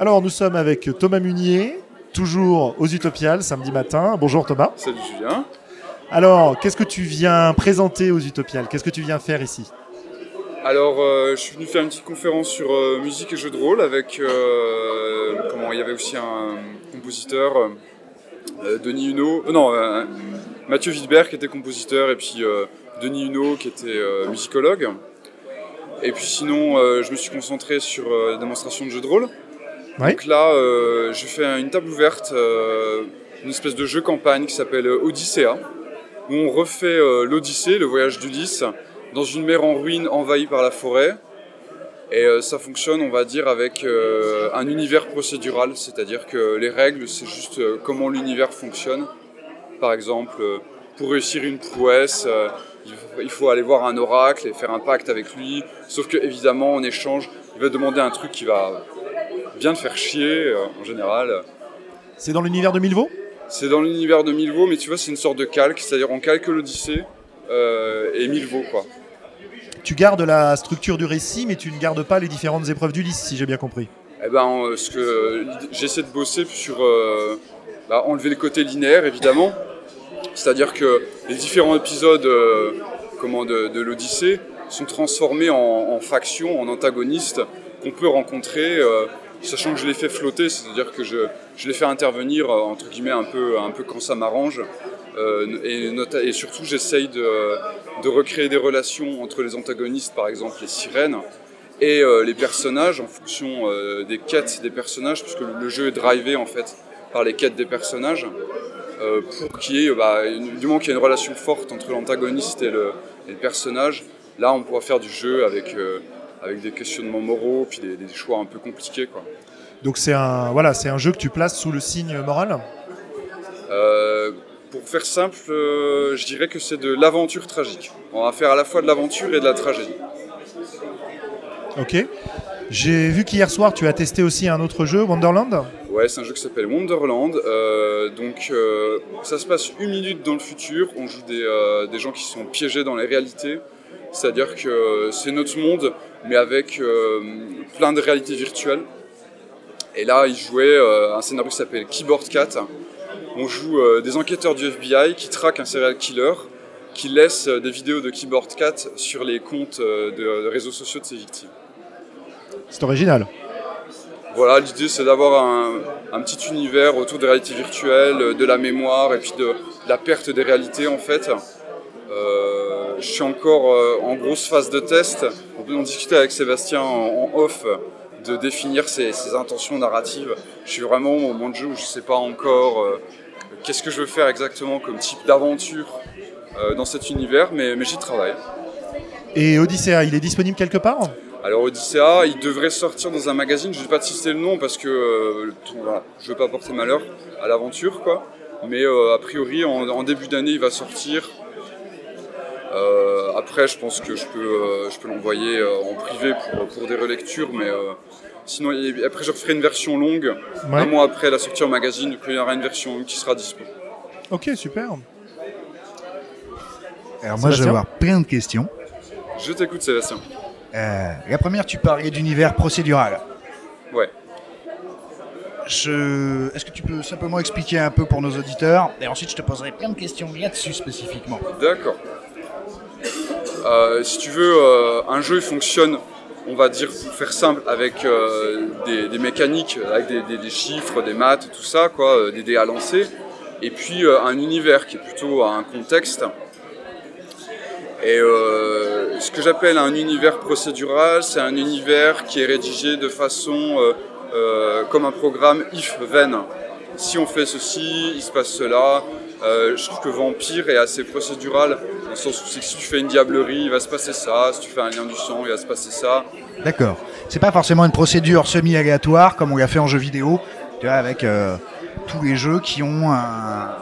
Alors, nous sommes avec Thomas Munier, toujours aux Utopiales, samedi matin. Bonjour Thomas. Salut Julien. Alors, qu'est-ce que tu viens présenter aux Utopiales? Qu'est-ce que tu viens faire ici? Alors, euh, je suis venu faire une petite conférence sur euh, musique et jeux de rôle avec. euh, comment Il y avait aussi un compositeur, Denis Huneau. non, Mathieu Widberg qui était compositeur et puis Denis Huneau qui était musicologue. Et puis sinon, je me suis concentré sur la démonstration de jeux de rôle. Donc là, euh, je fais une table ouverte, euh, une espèce de jeu campagne qui s'appelle euh, Odyssea, où on refait l'Odyssée, le voyage d'Ulysse, dans une mer en ruine envahie par la forêt. Et ça fonctionne, on va dire, avec un univers procédural, c'est-à-dire que les règles, c'est juste comment l'univers fonctionne. Par exemple, pour réussir une prouesse, il faut- il faut aller voir un oracle et faire un pacte avec lui. Sauf que évidemment, en échange, il va demander un truc qui va bien te faire chier, euh, en général. C'est dans l'univers de Milvaux? C'est dans l'univers de Milvaux, mais tu vois, c'est une sorte de calque, c'est-à-dire on calque l'Odyssée euh, et Milvaux, quoi. Tu gardes la structure du récit, mais tu ne gardes pas les différentes épreuves d'Ulysse, si j'ai bien compris. Eh ben, euh, ce que j'essaie de bosser sur euh, bah, enlever le côté linéaire, évidemment. C'est-à-dire que les différents épisodes euh, comment, de, de l'Odyssée sont transformés en, en factions, en antagonistes qu'on peut rencontrer, euh, sachant que je les fais flotter, c'est-à-dire que je, je les fais intervenir euh, entre guillemets un peu, un peu quand ça m'arrange. Euh, et, surtout, j'essaye de, recréer des relations entre les antagonistes, par exemple les sirènes, et euh, les personnages en fonction des quêtes des personnages, puisque le, jeu est drivé en fait par les quêtes des personnages, ait, bah, du moment qu'il y a une relation forte entre l'antagoniste et le, et le personnage, là on pourra faire du jeu avec, avec des questionnements moraux, puis des, des choix un peu compliqués. Quoi. Donc c'est un, voilà, c'est un jeu que tu places sous le signe moral? Euh, pour faire simple, euh, je dirais que c'est de l'aventure tragique. On va faire à la fois de l'aventure et de la tragédie. Ok. J'ai vu qu'hier soir, tu as testé aussi un autre jeu, Wonderland? Ouais, c'est un jeu qui s'appelle Wonderland. Euh, donc, ça se passe une minute dans le futur. On joue des, des gens qui sont piégés dans les réalités. C'est-à-dire que c'est notre monde, mais avec euh, plein de réalités virtuelles. Et là, il jouait euh, un scénario qui s'appelle Keyboard Cat. On joue euh, des enquêteurs du FBI qui traquent un serial killer, qui laisse des vidéos de Keyboard Cat sur les comptes de, réseaux sociaux de ses victimes. C'est original. Voilà, l'idée c'est d'avoir un, un petit univers autour des réalités virtuelles, de la mémoire et puis de, de la perte des réalités en fait. Euh, je suis encore euh, en grosse phase de test. On peut en discuter avec Sébastien en, en off de définir ses, ses intentions narratives. Je suis vraiment au moment de jeu où je ne sais pas encore euh, qu'est-ce que je veux faire exactement comme type d'aventure euh, dans cet univers, mais, mais j'y travaille. Et Odyssea, il est disponible quelque part? Alors Odyssea, il devrait sortir dans un magazine, je ne vais pas te citer le nom parce que euh, le tout- voilà, je ne veux pas porter malheur à l'aventure quoi. Mais a priori en, en début d'année il va sortir. Euh, après je pense que je peux, euh, je peux l'envoyer euh, en privé pour, pour des relectures, mais euh, sinon et après je referai une version longue. Ouais. Un mois après la sortie en magazine, donc il y aura une version longue qui sera dispo. Ok, super. Alors moi, je Sébastien vais avoir plein de questions. Je t'écoute Sébastien. Euh, la première, tu parlais d'univers procédural. Ouais. Je... Est-ce que tu peux simplement expliquer un peu pour nos auditeurs? Et ensuite, je te poserai plein de questions là-dessus spécifiquement. D'accord. Euh, si tu veux, euh, un jeu fonctionne, on va dire pour faire simple, avec euh, des, mécaniques, avec des, chiffres, des maths, tout ça, quoi, des dés à lancer, et puis un univers qui est plutôt un contexte. Et ce que j'appelle un univers procédural, c'est un univers qui est rédigé de façon comme un programme if-then. Si on fait ceci, il se passe cela. Euh, je trouve que Vampire est assez procédural, dans le sens où c'est que si tu fais une diablerie, il va se passer ça. Si tu fais un lien du sang, il va se passer ça. D'accord. C'est pas forcément une procédure semi-aléatoire comme on l'a fait en jeu vidéo, tu vois, avec euh, tous les jeux qui ont un,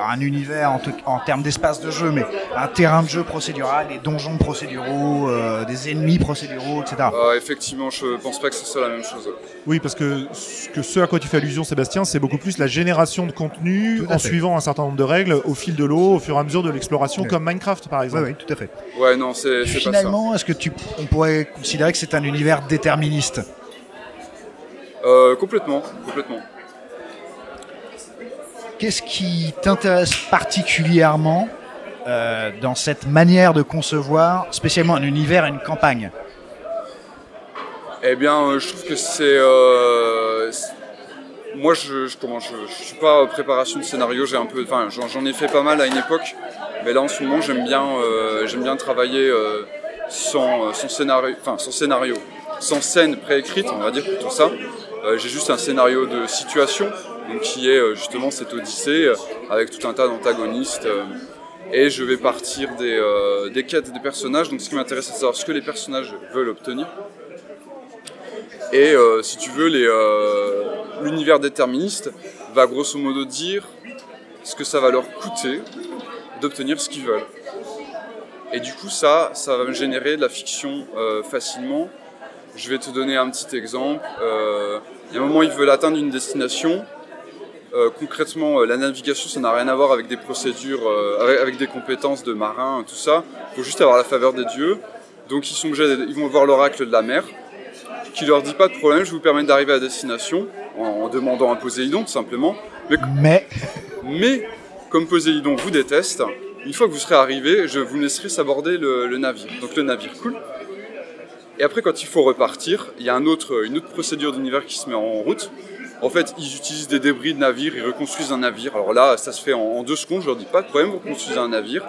un univers en, termes d'espace de jeu, mais un terrain de jeu procédural, des donjons procéduraux, euh, des ennemis procéduraux, etc. Euh, effectivement, je pense pas que ce soit la même chose. Oui, parce que ce, que ce à quoi tu fais allusion, Sébastien, c'est beaucoup plus la génération de contenu en fait. suivant un certain nombre de règles au fil de l'eau, au fur et à mesure de l'exploration, comme Minecraft par exemple. oui, tout à fait. Ouais, non, c'est c'est pas ça. Finalement, est-ce que tu, on pourrait considérer que c'est un univers déterministe? Euh, complètement, complètement. Qu'est-ce qui t'intéresse particulièrement euh, dans cette manière de concevoir, spécialement un univers et une campagne? Eh bien, euh, je trouve que c'est. euh, moi, je, je, je, suis pas préparation de scénario. J'ai un peu, enfin, j'en, ai fait pas mal à une époque, mais là, en ce moment, j'aime bien, j'aime bien travailler sans, scénario, enfin, sans scénario, sans scène préécrite, on va dire plutôt ça. J'ai juste un scénario de situation, donc qui est euh, justement cette odyssée euh, avec tout un tas d'antagonistes. euh, et je vais partir des, des quêtes des personnages. Donc, ce qui m'intéresse, c'est de savoir ce que les personnages veulent obtenir. Et si tu veux, l'univers déterministe va grosso modo dire ce que ça va leur coûter d'obtenir ce qu'ils veulent. Et du coup, ça, ça va me générer de la fiction facilement. Je vais te donner un petit exemple. Il y a un moment, ils veulent atteindre une destination. Euh, concrètement, euh, la navigation, ça n'a rien à voir avec des procédures, euh, avec, des compétences de marin, tout ça. Il faut juste avoir la faveur des dieux. Donc, ils sont obligés, ils vont voir l'oracle de la mer qui leur dit pas de problème, je vous permets d'arriver à destination en, en demandant un Poséidon tout simplement. Mais, Mais mais comme Poséidon vous déteste, une fois que vous serez arrivé, je vous laisserai s'aborder le, le navire. Donc le navire coule. Et après, quand il faut repartir, il y a un autre, une autre procédure d'univers qui se met en route. En fait, ils utilisent des débris de navire, ils reconstruisent un navire. Alors là, ça se fait en, en deux secondes, je leur dis pas de problème, vous reconstruisez un navire.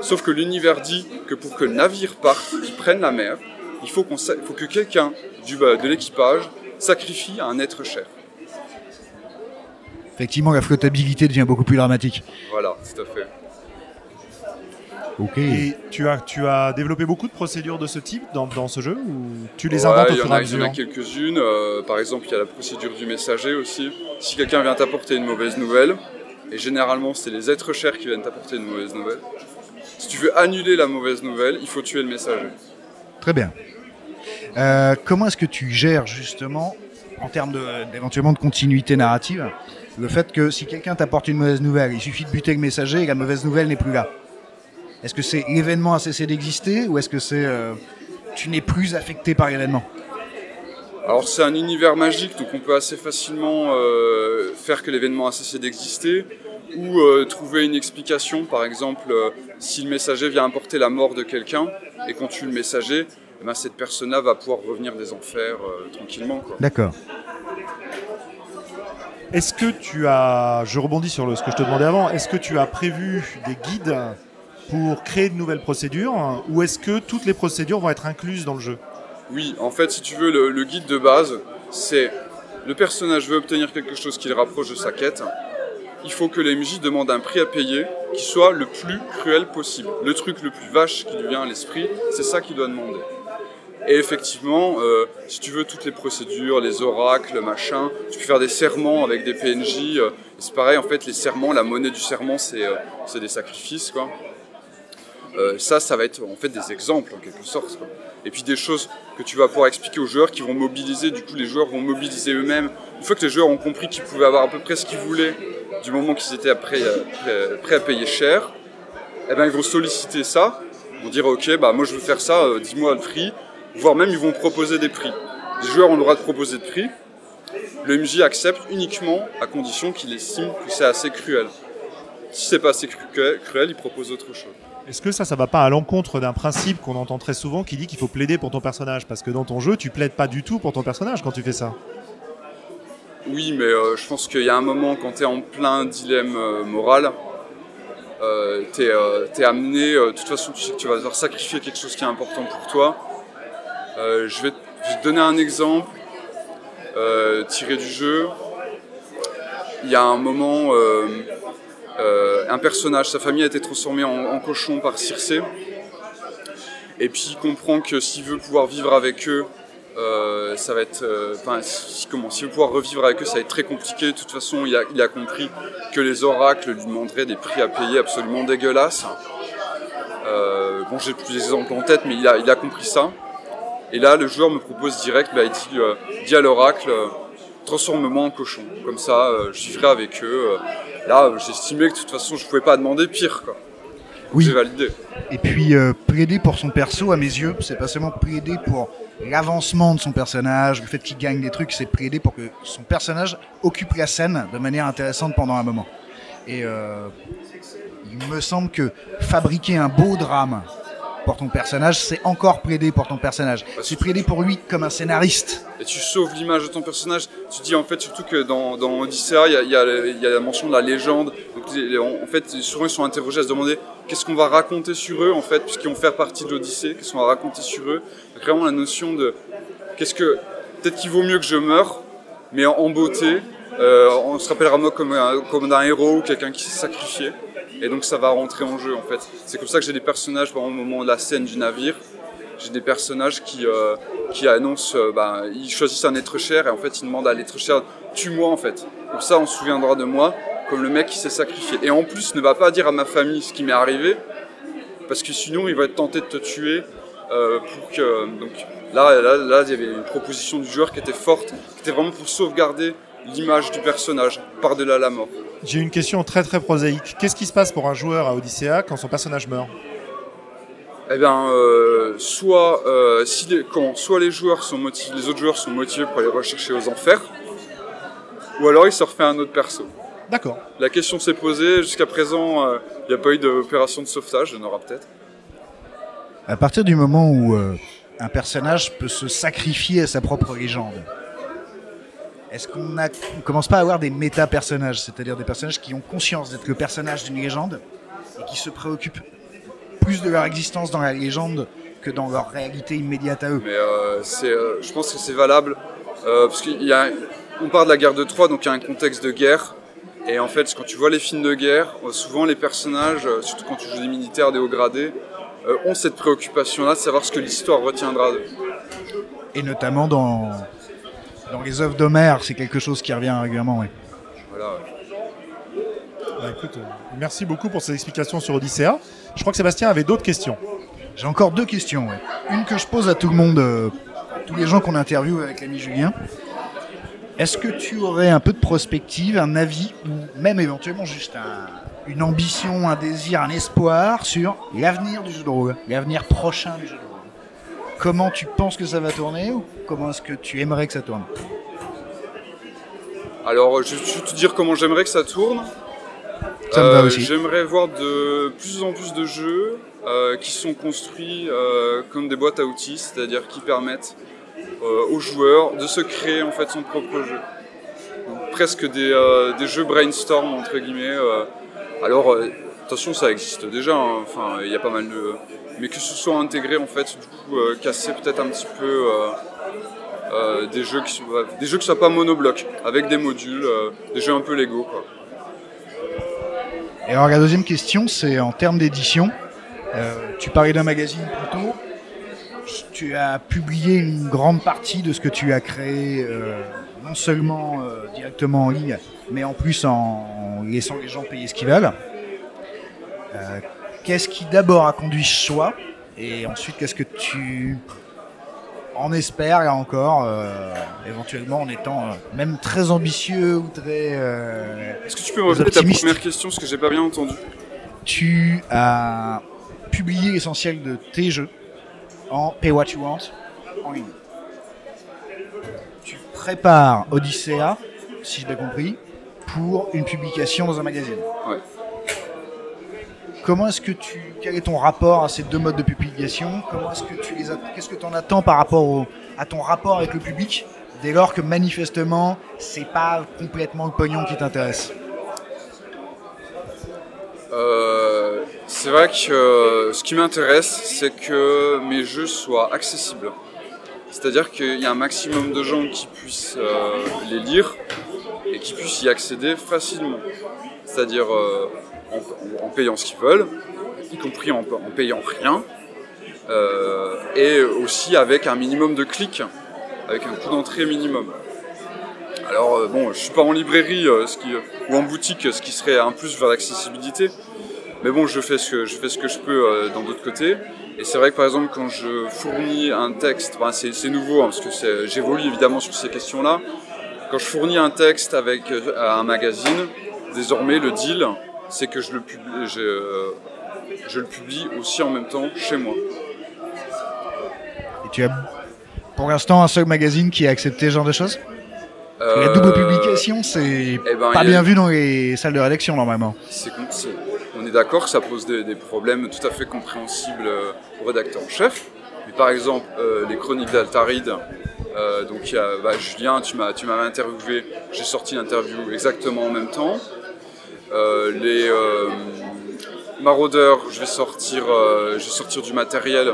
Sauf que l'univers dit que pour que le navire parte, qu'il prenne la mer, il faut, qu'on faut que quelqu'un du, de l'équipage sacrifie un être cher. effectivement, la flottabilité devient beaucoup plus dramatique. Voilà, tout à fait. Ok. Et tu as, tu as développé beaucoup de procédures de ce type dans, dans ce jeu ou tu les Ouais, inventes au il y en fur et à a, il y en a mesure quelques-unes. Euh, par exemple, il y a la procédure du messager aussi. Si quelqu'un vient t'apporter une mauvaise nouvelle, et généralement c'est les êtres chers qui viennent t'apporter une mauvaise nouvelle, si tu veux annuler la mauvaise nouvelle, il faut tuer le messager. Très bien. Euh, comment est-ce que tu gères justement, en termes de- d'éventuellement de continuité narrative, le fait que si quelqu'un t'apporte une mauvaise nouvelle, il suffit de buter le messager et la mauvaise nouvelle n'est plus là? Est-ce que c'est l'événement a cessé d'exister ou est-ce que c'est euh, tu n'es plus affecté par l'événement? Alors c'est un univers magique, donc on peut assez facilement euh, faire que l'événement a cessé d'exister, ou euh, trouver une explication, par exemple, euh, si le messager vient apporter la mort de quelqu'un, et qu'on tue le messager, eh ben, cette personne-là va pouvoir revenir des enfers euh, tranquillement. D'accord. Est-ce que tu as, je rebondis sur le- ce que je te demandais avant, est-ce que tu as prévu des guides pour créer de nouvelles procédures ou est-ce que toutes les procédures vont être incluses dans le jeu? Oui, en fait, si tu veux, le, guide de base, c'est le personnage veut obtenir quelque chose qui le rapproche de sa quête. Il faut que les MJ un prix à payer qui soit le plus cruel possible. Le truc le plus vache qui lui vient à l'esprit, c'est ça qu'il doit demander. Et effectivement, euh, si tu veux toutes les procédures, les oracles, machin, tu peux faire des serments avec des PNJ. euh, c'est pareil, en fait, les serments, la monnaie du serment, c'est euh, des sacrifices, quoi. Euh, ça, ça va être en fait des exemples en quelque sorte. Et puis des choses que tu vas pouvoir expliquer aux joueurs qui vont mobiliser, du coup les joueurs vont mobiliser eux-mêmes. Une fois que les joueurs ont compris qu'ils pouvaient avoir à peu près ce qu'ils voulaient, du moment qu'ils étaient prêts, prêts- prêts à payer cher, eh ben, ils vont solliciter ça, ils vont dire ok, bah, moi je veux faire ça, euh, dis-moi le prix, voire même ils vont proposer des prix. Les joueurs ont le droit de proposer de prix, le MJ accepte uniquement à condition qu'il estime que c'est assez cruel. Si c'est pas assez cru- cruel, il propose autre chose. Est-ce que ça, ça va pas à l'encontre d'un principe qu'on entend très souvent qui dit qu'il faut plaider pour ton personnage? Parce que dans ton jeu, tu plaides pas du tout pour ton personnage quand tu fais ça. Oui, mais euh, je pense qu'il y a un moment quand tu es en plein dilemme euh, moral, euh, es, amené, euh, de toute façon tu sais que tu vas devoir sacrifier quelque chose qui est important pour toi. Euh, je, vais te, donner un exemple euh, tiré du jeu. Il y a un moment, euh, un personnage, sa famille a été transformée en, cochon par Circé. Et puis il comprend que s'il veut pouvoir vivre avec eux, euh, ça va être, euh, enfin, comment, s'il veut pouvoir revivre avec eux, ça va être très compliqué. De toute façon, il a, compris que les oracles lui demanderaient des prix à payer absolument dégueulasses. Bon, j'ai plus d'exemples en tête, mais il a, compris ça. Et là, le joueur me propose direct, bah, il dit, à l'oracle, transforme-moi en cochon. Comme ça, je vivrai avec eux. Là, j'estimais que de toute façon, je pouvais pas demander pire. Quoi. Oui. J'ai validé. Et puis euh, plaider pour son perso, à mes yeux, c'est pas seulement plaider pour l'avancement de son personnage, le fait qu'il gagne des trucs, c'est préaidé pour que son personnage occupe la scène de manière intéressante pendant un moment. Et euh, il me semble que fabriquer un beau drame pour ton personnage, c'est encore prédé pour ton personnage. C'est prédé pour lui comme un scénariste. Et tu sauves l'image de ton personnage. Tu dis en fait surtout que dans, dans Odyssea, il y a, y, a, y a, la mention de la légende. Donc, en fait, souvent ils sont interrogés à se demander qu'est-ce qu'on va raconter sur eux en fait, puisqu'ils vont faire partie de l'Odyssée, qu'est-ce qu'on va raconter sur eux. Vraiment la notion de qu'est-ce que peut-être qu'il vaut mieux que je meure, mais en, en beauté. Euh, on se rappellera moi comme un, comme un héros ou quelqu'un qui s'est sacrifié. Et donc ça va rentrer en jeu en fait. C'est comme ça que j'ai des personnages, par exemple, au moment de la scène du navire, j'ai des personnages qui, euh, qui annoncent, euh, bah, ils choisissent un être cher et en fait ils demandent à l'être cher, tue-moi en fait. Comme ça on se souviendra de moi comme le mec qui s'est sacrifié. Et en plus ne va pas dire à ma famille ce qui m'est arrivé, parce que sinon il va être tenté de te tuer euh, pour que... Donc là, là, là, il y avait une proposition du joueur qui était forte, qui était vraiment pour sauvegarder l'image du personnage par-delà la mort. J'ai une question très très prosaïque. Qu'est-ce qui se passe pour un joueur à Odyssea quand son personnage meurt Eh bien, euh, soit, euh, si les, quand soit les joueurs sont motivés, les autres joueurs sont motivés pour aller rechercher aux enfers, ou alors il se refait un autre perso. D'accord. La question s'est posée. Jusqu'à présent, il euh, n'y a pas eu d'opération de sauvetage. Il y en aura peut-être. À partir du moment où euh, un personnage peut se sacrifier à sa propre légende, est-ce qu'on ne commence pas à avoir des méta-personnages, c'est-à-dire des personnages qui ont conscience d'être le personnage d'une légende et qui se préoccupent plus de leur existence dans la légende que dans leur réalité immédiate à eux? Mais euh, euh, je pense que c'est valable, euh, parce qu'on parle de la guerre de Troie, donc il y a un contexte de guerre. Et en fait, quand tu vois les films de guerre, souvent les personnages, surtout quand tu joues des militaires, des hauts gradés, ont cette préoccupation-là de savoir ce que l'histoire retiendra d'eux. Et notamment dans dans les œuvres d'Homère, c'est quelque chose qui revient régulièrement, oui. Voilà. Bah, écoute, euh, merci beaucoup pour ces explications sur Odyssea. Je crois que Sébastien avait d'autres questions. J'ai encore deux questions. Ouais. Une que je pose à tout le monde, euh, tous les gens qu'on interviewe avec l'ami Julien. Est-ce que tu aurais un peu de prospective, un avis, ou même éventuellement juste un, une ambition, un désir, un espoir sur l'avenir du jeu de rôle, l'avenir prochain du jeu de rôle? Comment tu penses que ça va tourner ou comment est-ce que tu aimerais que ça tourne Alors, je vais te dire comment j'aimerais que ça tourne. Ça me va aussi. J'aimerais voir de plus en plus de jeux euh, qui sont construits euh, comme des boîtes à outils, c'est-à-dire qui permettent euh, aux joueurs de se créer en fait son propre jeu. Donc, presque des, euh, des, jeux brainstorm entre guillemets. Euh. alors attention, ça existe déjà. Hein. Enfin, il y a pas mal de, mais que ce soit intégré en fait, du coup, casser peut-être un petit peu. Euh, des jeux qui soient, des jeux qui soient pas monoblocs, avec des modules, euh, des jeux un peu Lego. Et alors la deuxième question, c'est en termes d'édition. Euh, tu parlais d'un magazine plus tôt. Tu as publié une grande partie de ce que tu as créé, non seulement directement en ligne, mais en plus en laissant les gens payer ce qu'ils veulent. Qu'est-ce qui d'abord a conduit ce choix Et ensuite, qu'est-ce que tu on espère, là encore, euh, éventuellement en étant euh, même très ambitieux ou très. Euh, Est-ce que tu peux me répéter ta première question parce que j'ai pas bien entendu Tu as publié l'essentiel de tes jeux en Pay What You Want en ligne. Tu prépares Odyssea, si j'ai bien compris, pour une publication dans un magazine. Ouais. Comment est-ce que tu, quel est ton rapport à ces deux modes de publication? Comment est-ce que tu les, qu'est-ce que tu en attends par rapport à ton rapport avec le public dès lors que manifestement c'est pas complètement le pognon qui t'intéresse? Euh, C'est vrai que euh, ce qui m'intéresse, c'est que mes jeux soient accessibles. C'est-à-dire qu'il y a un maximum de gens qui puissent euh, les lire et qui puissent y accéder facilement. C'est-à-dire en, payant ce qu'ils veulent, y compris en, payant rien, euh, et aussi avec un minimum de clics, avec un coût d'entrée minimum. Alors euh, bon, je suis pas en librairie euh, ou en boutique, ce qui serait un plus vers l'accessibilité, mais bon, je fais ce que je, fais ce que je peux dans d'autres côtés. Et c'est vrai que par exemple, quand je fournis un texte, ben, c'est nouveau hein, parce que j'évolue évidemment sur ces questions-là. Quand je fournis un texte avec un magazine, désormais le deal, c'est que je le, publie, je, je le publie aussi en même temps chez moi. Et tu as Pour l'instant, un seul magazine qui a accepté ce genre de choses La Euh, double publication, c'est eh ben, pas a- bien vu dans les salles de rédaction normalement. c'est con- c'est- on est d'accord que ça pose des, des problèmes tout à fait compréhensibles euh, au rédacteur en chef. Mais par exemple, euh, les chroniques d'Altaride, euh, donc y a, bah, Julien, tu m'as tu m'avais interviewé, j'ai sorti l'interview exactement en même temps. Euh, les euh, maraudeurs, je vais sortir, euh, je vais sortir du matériel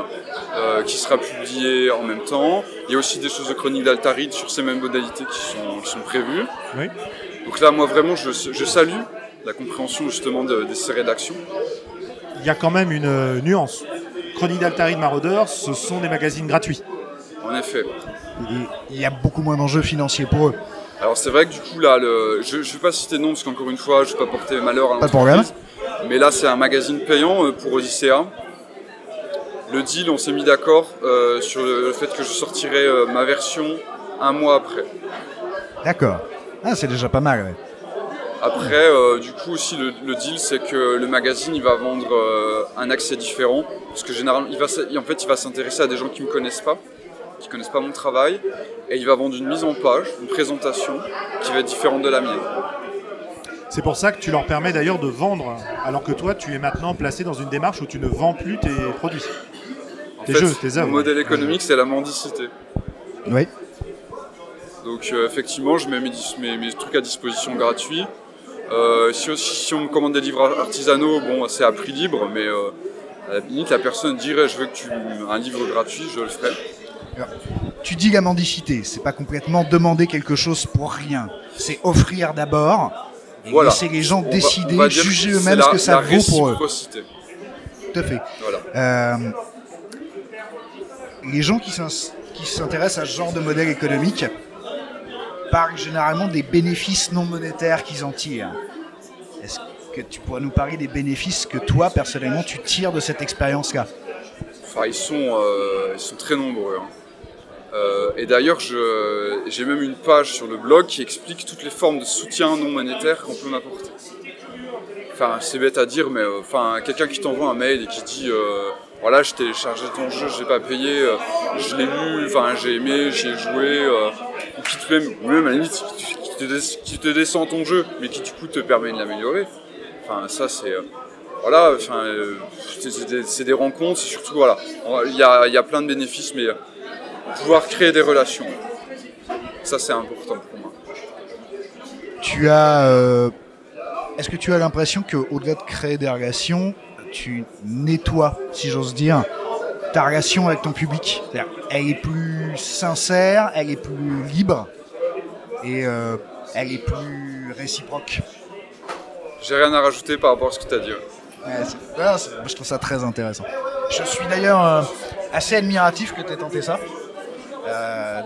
euh, qui sera publié en même temps. Il y a aussi des choses de chroniques d'Altaride sur ces mêmes modalités qui sont, qui sont prévues. Oui. Donc là, moi vraiment, je, je salue la compréhension justement de, de ces rédactions. Il y a quand même une nuance. Chronique d'Altari de Marauders, ce sont des magazines gratuits. En effet. Et Il y a beaucoup moins d'enjeux financiers pour eux. Alors c'est vrai que du coup là, le, je ne vais pas citer de nom parce qu'encore une fois, je ne vais pas porter malheur à Pas de problème. l'entreprise. Mais là, c'est un magazine payant euh, pour Odyssea. Le deal, on s'est mis d'accord euh, sur le, fait que je sortirais euh, ma version un mois après. D'accord. Ah, c'est déjà pas mal. ouais. Après, euh, du coup aussi, le, le deal, c'est que le magazine, il va vendre un accès différent, parce que généralement, il va, en fait, il va s'intéresser à des gens qui me connaissent pas, qui connaissent pas mon travail, et il va vendre une mise en page, une présentation, qui va être différente de la mienne. C'est pour ça que tu leur permets d'ailleurs de vendre, alors que toi, tu es maintenant placé dans une démarche où tu ne vends plus tes produits. En Tes fait, jeux, tes œuvres. Mon modèle économique, c'est la mendicité. Oui. Donc euh, effectivement, je mets mes, dis- mes- mes trucs à disposition gratuits. Euh, si on me commande des livres artisanaux, bon, c'est à prix libre, mais euh, à la limite, la personne dirait je veux que tu un livre gratuit, je le ferai. Tu dis la mendicité, c'est pas complètement demander quelque chose pour rien. C'est offrir d'abord et Voilà. laisser les gens On décider, va juger eux-mêmes ce que ça vaut pour eux. réciprocité. Tout à fait. Voilà. Euh, les gens qui s'intéressent à ce genre de modèle économique parlent généralement des bénéfices non monétaires qu'ils en tirent. Est-ce que tu pourrais nous parler des bénéfices que toi, personnellement, tu tires de cette expérience-là? Enfin, ils sont, euh, ils sont très nombreux. hein. Euh, et d'ailleurs, j'ai même une page sur le blog qui explique toutes les formes de soutien non monétaire qu'on peut m'apporter. Enfin, c'est bête à dire, mais euh, enfin, quelqu'un qui t'envoie un mail et qui dit euh, voilà, je t'ai chargé ton jeu, je l'ai pas payé, je l'ai lu, enfin, j'ai aimé, j'ai joué, ou qui te même, ou même à la limite, qui, te, descend ton jeu, mais qui du coup te permet de l'améliorer. Enfin, ça c'est voilà, enfin, c'est- des, rencontres, c'est surtout voilà, il y a, y a plein de bénéfices, mais pouvoir créer des relations, ça c'est important pour moi. Tu as. euh, Est-ce que tu as l'impression qu'au-delà de créer des relations, tu nettoies, si j'ose dire, ta relation avec ton public? Elle est plus sincère, elle est plus libre et euh, elle est plus réciproque? J'ai rien à rajouter par rapport à ce que tu as dit. ouais. Ouais, je trouve ça très intéressant. Je suis d'ailleurs euh, assez admiratif que tu aies tenté ça.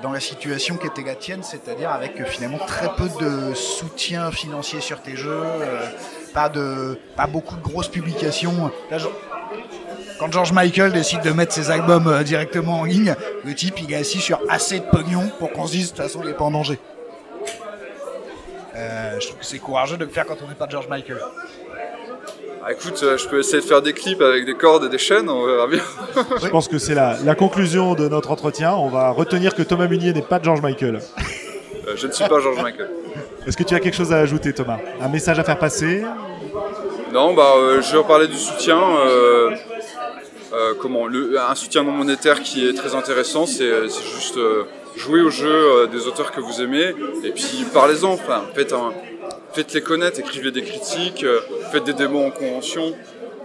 Dans la situation qui était la tienne, c'est-à-dire avec euh, finalement très peu de soutien financier sur tes jeux, euh, pas de, pas beaucoup de grosses publications. Quand George Michael décide de mettre ses albums euh, directement en ligne, le type il est assis sur assez de pognon pour qu'on se dise de toute façon il est pas en danger. Je trouve que c'est courageux de le faire quand on n'est pas George Michael. Ah, écoute, euh, je peux essayer de faire des clips avec des cordes et des chaînes, on verra bien. Je pense que c'est la, la conclusion de notre entretien. On va retenir que Thomas Munier n'est pas George Michael. Euh, je ne suis pas George Michael. Est-ce que tu as quelque chose à ajouter, Thomas? Un message à faire passer? Non, bah, euh, je vais reparler du soutien. euh, comment le, Un soutien non monétaire qui est très intéressant, c'est juste jouer au jeu des auteurs que vous aimez et puis parlez-en. Enfin, faites, un- faites-les connaître, écrivez des critiques, euh, faites des démos en convention.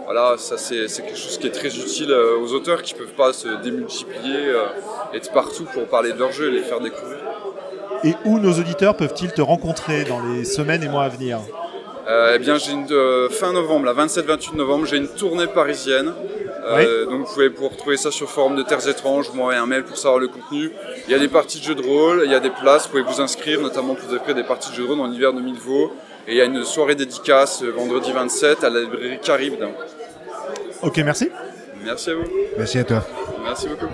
Voilà, ça c'est quelque chose qui est très utile euh, aux auteurs qui peuvent pas se démultiplier, euh, être partout pour parler de leur jeu et les faire découvrir. Et où nos auditeurs peuvent-ils te rencontrer dans les semaines et mois à venir? Euh, eh bien, j'ai une euh, fin novembre, la 27-28 novembre, j'ai une tournée parisienne. Euh, Donc, vous pouvez pour retrouver ça sur forum de Terres étranges. Vous m'envoyez un mail pour savoir le contenu. Il y a des parties de jeux de rôle, il y a des places. Vous pouvez vous inscrire, notamment pour offrir des parties de jeux de rôle dans l'hiver de Millevaux. Et il y a une soirée dédicace euh, vendredi 27 à la librairie Caribe. Ok, merci. Merci à vous. Merci à toi. Merci beaucoup.